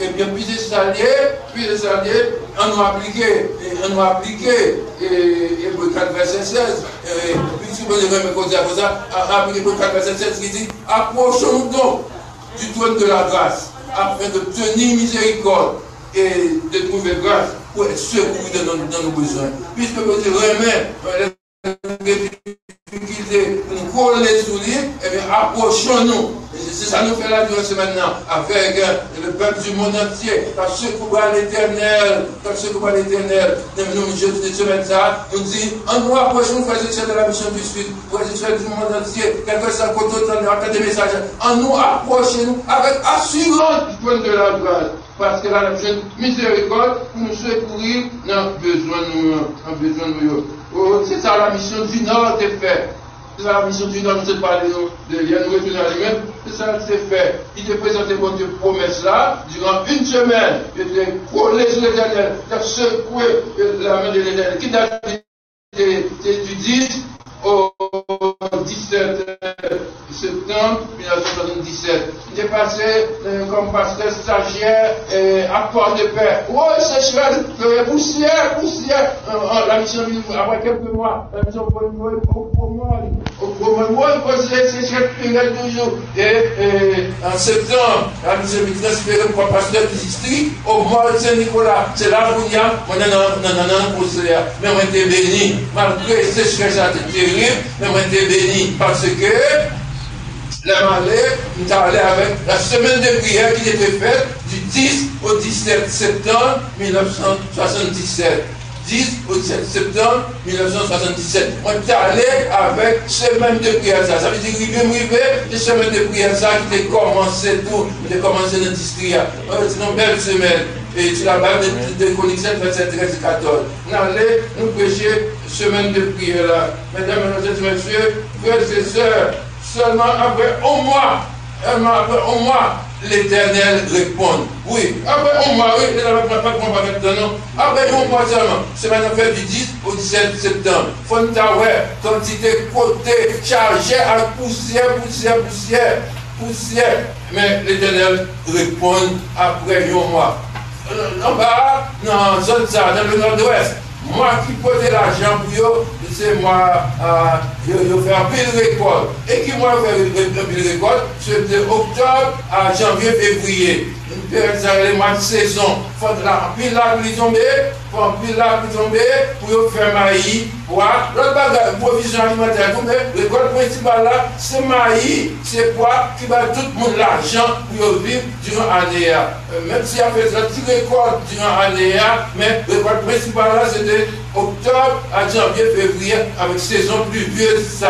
Et bien, puis c'est salé, puis salé, on a appliqué, on a appliqué, et, pour 4 verset 16, et puis si vous voulez me causer à ça, appliqué pour 4 verset 16 qui dit, approchons-nous donc du trône de la grâce, afin de tenir miséricorde et de trouver grâce pour être secouru dans, nos besoins. Puisque vous remet les difficultés, nous collons les souliers, et bien approchons-nous c'est ça nous fait la durée maintenant, avec euh, le peuple du monde entier, dans ce à l'éternel, dans ce à l'éternel. Nous, je de semaine ça, nous dit, en nous approchons, nous faisons de la mission du Sud, faisons du monde entier, quel que soit côté, on des messages, en nous approchons avec assurance du point de la grâce. Parce que la miséricorde pour nous secourir dans besoin nous, besoin nous. Oh, c'est ça la mission du Nord est faite. C'est la mission du Nord, nous parlé de lien, nous retourner à lui-même. C'est ça qui s'est fait. Il te présentait bon Dieu promesse là, durant une semaine. Il était collé sur l'éternel, il a secoué la main de l'éternel. Qui t'a du 10 au 17 septembre? 1977. Il est passé euh, comme pasteur stagiaire et accord de paix. Oh, c'est chouette, poussière, poussière. Euh, la mission, après quelques mois, la mission pour moi, pour moi, pour moi, c'est cette période toujours. Et, en septembre, la mission est transférée pour pasteur du district au mois de Saint-Nicolas. C'est là où il y a, on a un conseiller. Mais on était béni, malgré ces choses terribles, mais on était béni parce que nous sommes allés avec la semaine de prière qui était faite du 10 au 17 septembre 1977. 10 au 17 septembre 1977. On est allé avec semaine de prière ça. Ça veut dire qu'il arrivé, une semaine de prière ça qui a commencé tout, qui a commencé l'industrie. C'est une belle semaine. Et tu la base de, de Connexion 27, 13 14. On allait nous prêcher semaine de prière là. Mesdames, Mesdames Messieurs, frères et sœurs, Seulement après un mois, après un mois, l'Éternel répond. Oui, après un mois, oui, il pas de. Après un mois seulement, c'est maintenant fait du 10 au 17 septembre. Fontaoué, quantité côté, chargé à poussière, poussière, poussière, poussière. Mais l'Éternel répond après un mois. En bas, dans zone ça, dans le nord-ouest, moi qui posais l'argent pour eux, c'est moi, euh, je, un pile. Et qui moi fait un pile récolte, c'était octobre à janvier, février. Période, c'est les de saison. Il faut un pile là pour faut un pile là pour faire maïs, pour l'autre bagage, provision alimentaire, le récolte principal là, c'est maïs, c'est quoi qui va tout le monde l'argent pour vivre durant l'année. Euh, même si y a fait un petit récolte durant l'année, mais le récolte principal là, c'était octobre à janvier, février, avec saison pluvieuse,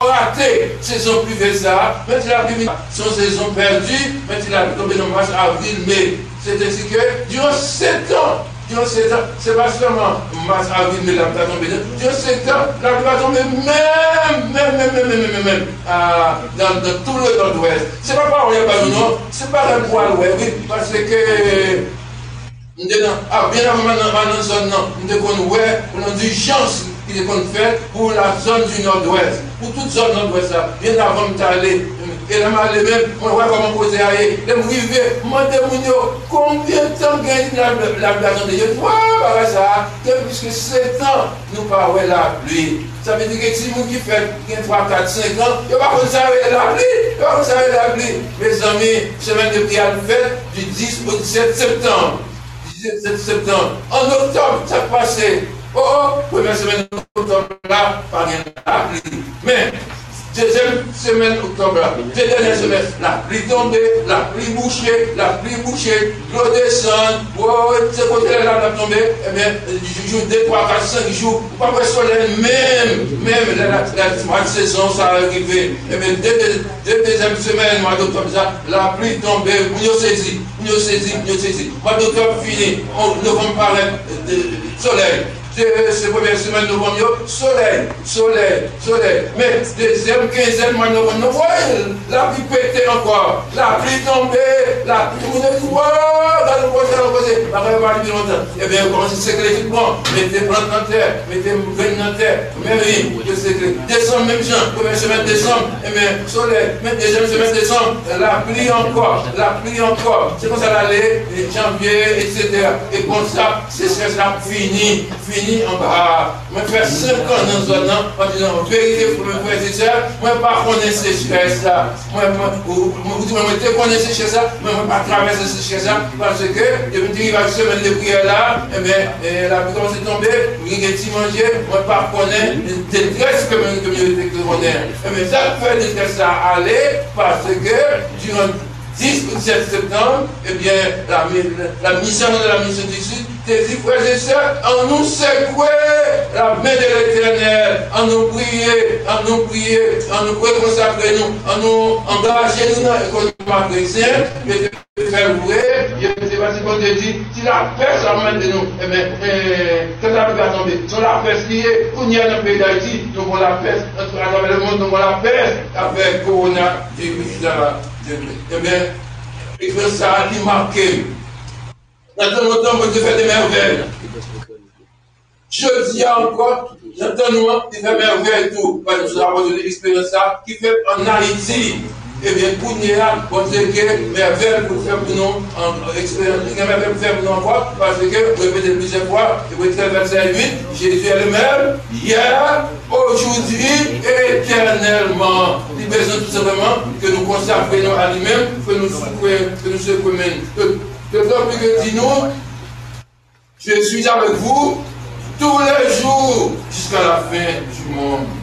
ça. raté saison pluvieuse ça, mais il a pris son saison perdue, mais il a tombé dans mars, avril, mai. C'est ainsi que durant sept ans, durant sept ans, c'est pas seulement mars, avril, mai, la va tomber. Durant sept ans, la va tomber même, même, même, même, même, même, même, dans, dans, tout le nord-ouest. C'est pas par a pas nom, c'est pas dans le poil, oui, parce que ah, bien avant dans zone, nous devons ouais, on a d'urgence qui est fait pour la zone du nord-ouest, pour toute zone nord-ouest, bien avant d'aller et là, je même, je vois comment poser à eux. Je me rive, je me combien de temps gagne la blague de Dieu. Voilà ça, puisque 7 ans, nous parlons la pluie. Ça veut dire que si vous qui fait 3, 4, 5 ans, il va pas savoir la pluie. Il va pas savoir la pluie. Mes amis, semaine de prière faite du 10 au 17 septembre. 17 septembre. En octobre, ça passé. Oh, oh, première semaine d'octobre, là, pas rien la pluie. Mais, Deuxième semaine octobre, deux dernières semaines, la pluie tombée, la pluie bouchée, la pluie bouchée, l'eau descend, oh, ce côté-là, la tombé, eh bien, jour 2, 3, 4, 5 jours, pas le soleil, même, même la, la, saison, ça arrivé. Eh bien, deux, deux deuxième semaine, mois d'octobre, ça, la pluie tombée, nous saisi, nous saisi, nous saisi. Mois d'octobre fini, on, nous vont parler de soleil. De ce premier semaine de novembre, soleil, soleil, soleil. Mais deuxième quinzaine de novembre, la pluie pété encore, la pluie tombée, la pluie tombée, dans le prochain, dans le prochain, après avoir dit longtemps. Eh bien, commencez à sécréter tout mettez plantes dans terre, mettez graines dans terre, mais oui, je sécrète. Décembre, même gens, première semaine décembre, eh bien, soleil, mais deuxième semaine décembre, la pluie encore, la pluie encore. C'est comme ça l'aller, janvier, etc. Et comme ça, c'est ça fini, fini en bas. Moi, faire 5 ans dans zone, en disant, vérité pour me faire c'est ça, moi, pas ces ça. Moi, vous dites, moi, je connais ces ça, mais moi, pas traverser ces ça, parce que, je me dis, il va semaine de prière là, et bien, la pluie commence à tomber, il manger, moi, pas connaître détresse que je communauté connaît. Mais ça fait détresse à aller, parce que, durant 10 ou 17 septembre, eh bien, la, la mission de la mission du Sud, tes frères et sœurs, en nous secouer la main de l'éternel, en nous prier, en nous prier, en nous consacrer nous, en nous engager nous dans l'économie chrétien, mais de faire vrai, je ne sais pas si te dit, si la paix s'amène de nous, eh bien, quand la paix va tomber, sur la paix qui est, on y a dans le pays d'Haïti, nous avons la paix, à travers le monde, nous avons la paix avec Corona, et eh bien, il faut ça qui marque. Dans le temps, vous faire des merveilles. Je dis encore, j'entends nous, il fait merveilles tout. Parce que je avons une expérience qui fait en Haïti. Eh bien, pour nous, on sait que merveille pour faire pour nous, en expérience, nous parce que, vous répétez plusieurs fois, et vous êtes verset 8, Jésus est le même, hier, aujourd'hui, éternellement. Il besoin tout simplement que nous consacrions à lui-même, que nous que nous secouions. De plus que dis-nous, je suis avec vous tous les jours jusqu'à la fin du monde.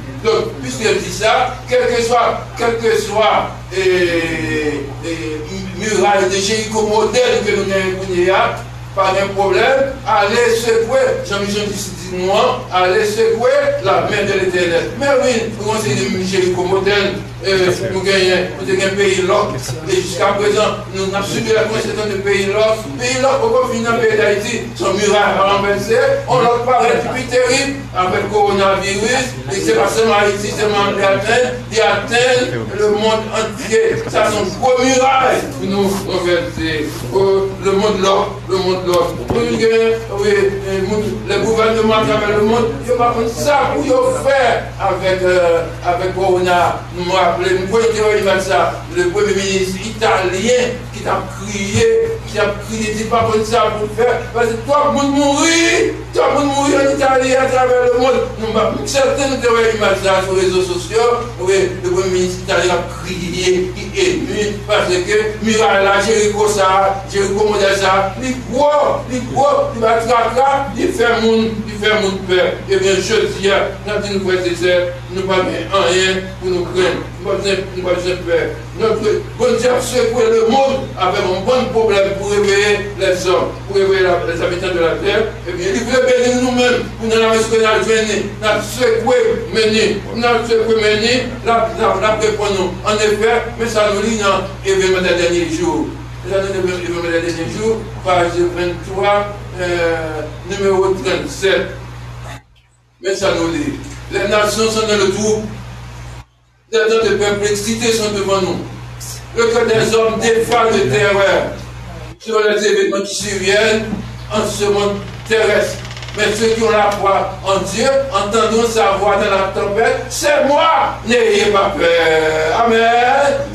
Puisqu'elle dit ça, quel que soit, quel que soit et, et, muraille de Jéricho modèle que nous avons, pas de problème, allez secouer, Jean-Michel dit moi, allez secouer la main de l'éternel. Mais oui, nous avons de Jéricho euh, nous gagnons un pays là, et jusqu'à présent, nous avons subi la conséquence de pays là. Pays là, pourquoi finir dans le pays d'Haïti, son muraille renversé, on leur paraît plus terrible avec le coronavirus, et c'est pas seulement Haïti, c'est même d'Athènes, d'Athènes, le monde entier. Ça sont gros murailles pour nous renverser. Le monde là, le monde. Oui, le gouvernement à travers le monde, il n'y a pas ça pour faire avec, euh, avec Corona. Nous nous le premier ministre italien qui a crié, qui a crié, dit pas comme ça pour faire, parce que toi, vous mourir, toi, vous mourir en Italie à travers le monde. Nous, certains nous sur les réseaux sociaux, le premier ministre italien a crié, qui est ému, parce que Miracle là, Jéricho ça, Jéricho modèle ça, il croit, il croit, il va traquer, il fait mon, il fait peur. Eh bien, je dis, nous, nous, frères et sœurs, nous pas rien pour nous craindre bon Dieu le monde avec un bon problème pour réveiller les hommes, pour réveiller les habitants de la terre. Et bien, il veut bénir nous-mêmes pour nous ce que nous avons secoué, mené. Nous avons secoué, mené. La nous. En effet, mais ça nous lit dans l'événement des derniers jours. L'événement des derniers jours, page 23, euh, numéro 37. Mais ça nous lit. Les nations sont dans le trou des temps de perplexité sont devant nous. Le cœur des hommes défend de terreur sur les événements qui surviennent en ce monde terrestre. Mais ceux qui ont la foi en Dieu, entendons sa voix dans la tempête, c'est moi, n'ayez pas peur. Amen.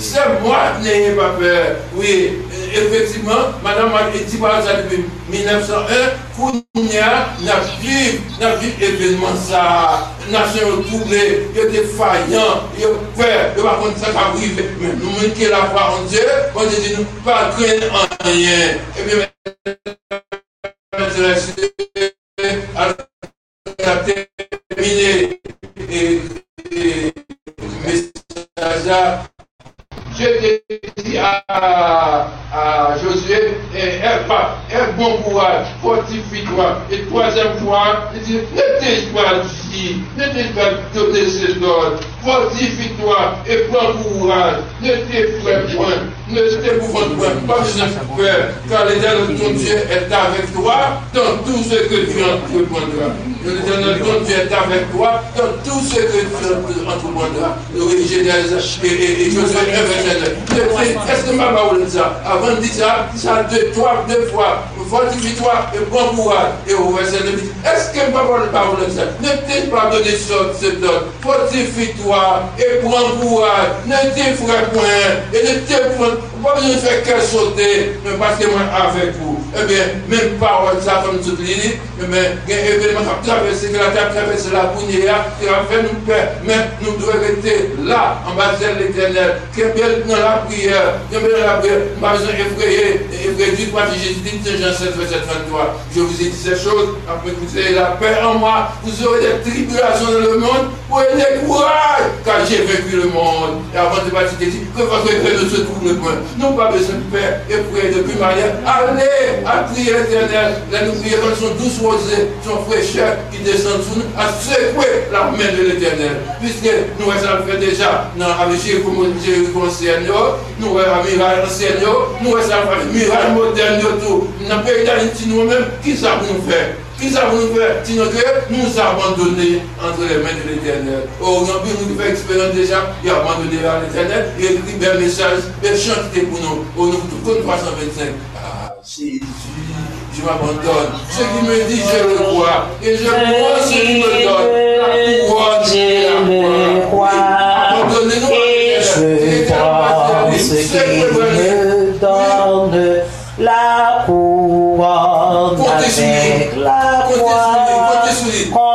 C'est moi, n'ayez pas peur. Oui, effectivement, Madame dit par ça depuis 1901, Kounia n'a vu, n'a vu événement ça, nation troublée, il est défaillant, il est peur, il va contre ça arrive. Mais nous, nous la foi en Dieu, on dit nous pas craindre en rien. Terminé et, je dit à, Josué, aie, bon courage, fortifie-toi. Et troisième fois, il dit, ne pas dit, ne t'es pas donné ces ordres. Fortifie-toi et prends courage. Ne t'effraie point, ne t'épouvante point, pas de peur, car l'éternel ton Dieu est avec toi dans tout ce que tu entreprendras. L'éternel ton Dieu est avec toi dans tout ce que tu entreprendras. Oui, Genèse et, Josué 1, verset 9. Est-ce que ma parole ça Avant de dire ça, ça deux, trois, deux fois. Fortifie-toi et prends courage. Et au verset 9, est-ce que ma parole dit ça? Ne t'ai pas donné ce donne. Fortifie-toi et prends courage? Ne t'effraie point? Et ne t'effraie pas besoin de faire qu'elle sauter, mais parce que moi avec vous. Eh bien, même parole, ça comme tout dit, eh bien, il y a un événement qui a traversé, qui a traversé la bougnée, qui a fait nous peur, mais nous devons rester là, en bas de l'éternel, qui est dans la prière, qui est dans la prière, pas besoin d'effrayer, effrayer du quoi Jésus dit, Jean 7, verset 33. Je vous ai dit ces choses, après que vous ayez la paix en moi, vous aurez des tribulations dans le monde, prenez courage, car j'ai vécu le monde. Et avant de partir, que votre cœur ne se trouble point. Non pas besoin de faire et prier depuis manière. Allez à prier l'éternel. Là, nous prions quand sont douces rosées, sont fraîcheurs qui descendent sur nous, à secouer la main de l'éternel. Puisque nous avons fait déjà dans avec Jéricho Seigneur, nous avons miracle Seigneur, nous avons fait miracle moderne le pays d'Haïti nous-mêmes, qui ça nous faire? Qui ça nous faire? Sinon que nous abandonner entre les mains de l'éternel. Oh, on a nous fait expérience déjà, il a abandonné à l'éternel, il a écrit un message, il chanté pour nous. Oh, nous, tout comme 325. Ah, Jésus, je m'abandonne. Ce qui me dit, je le crois. Et je crois ce qui me donne. La couronne Je le crois. Abandonnez-nous à Et l'éternel. je crois ce qu'il me donne la couronne avec la Comptez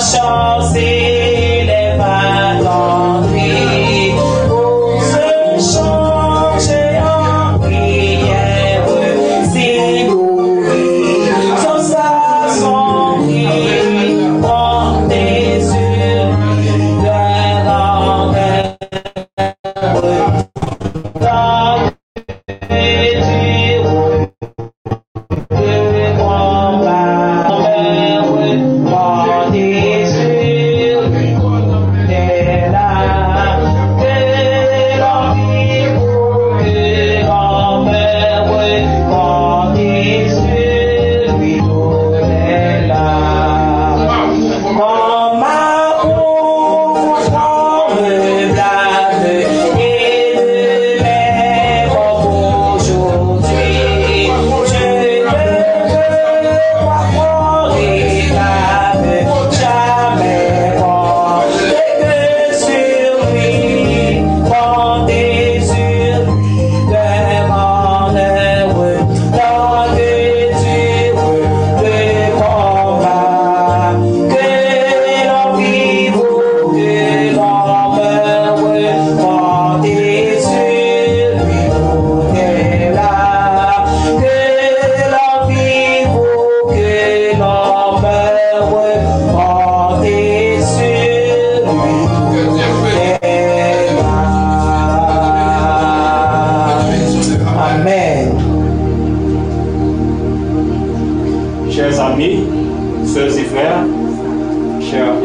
shall see.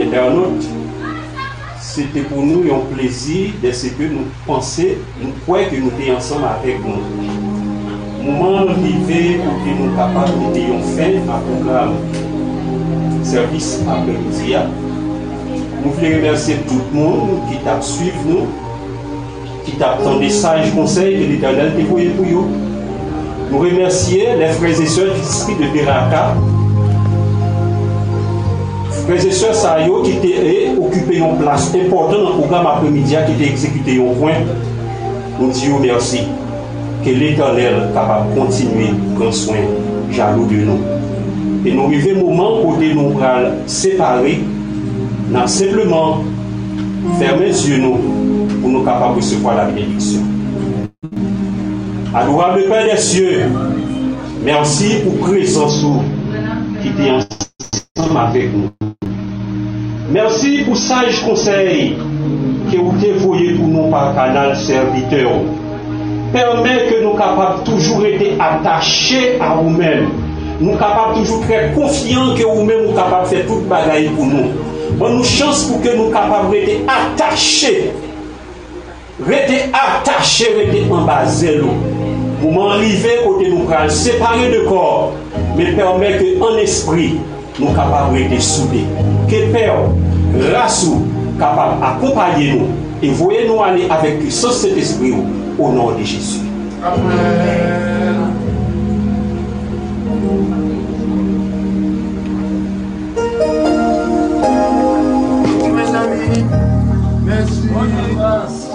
Internautes, c'était pour nous un plaisir de ce que nous pensions, nous croyons que nous étions ensemble avec nous. Moment arrivé pour que nous capables de mettre fin à programme service après-midi. Nous voulons remercier tout le monde qui t'a suivi nous, qui t'a des sages conseils de l'éternel pour nous. Nous remercions les frères et sœurs du district de Beraka, frères et sœurs Sayo qui étaient occupé une place importante dans le programme après-midi qui était exécuté au point. Nous disons merci. Que l'éternel capable de continuer prendre soin jaloux de nous. Et nous vivons un moment où nous allons séparer, nous simplement fermer les yeux nous pour nous capables de recevoir la bénédiction. Adorable Père des cieux, merci pour présence qui était ensemble avec nous. Merci pour sage conseil que vous dévoyez pour nous par canal serviteur. Permet que nous capables toujours été attachés à vous-mêmes. Nous capables toujours très confiants que vous-même nous capables de faire toute bagaille pour nous. Bon, nous chance pour que nous capables d'être attachés. Rete atache, rete anbaze nou. Mouman rive kote nou pral, separe de kor, men permè ke an espri nous capables de soudés. Que Père, grâce capable d'accompagner nous et voyez nous aller avec Christ cet esprit au nom de Jésus. Amen. Mes amis, merci.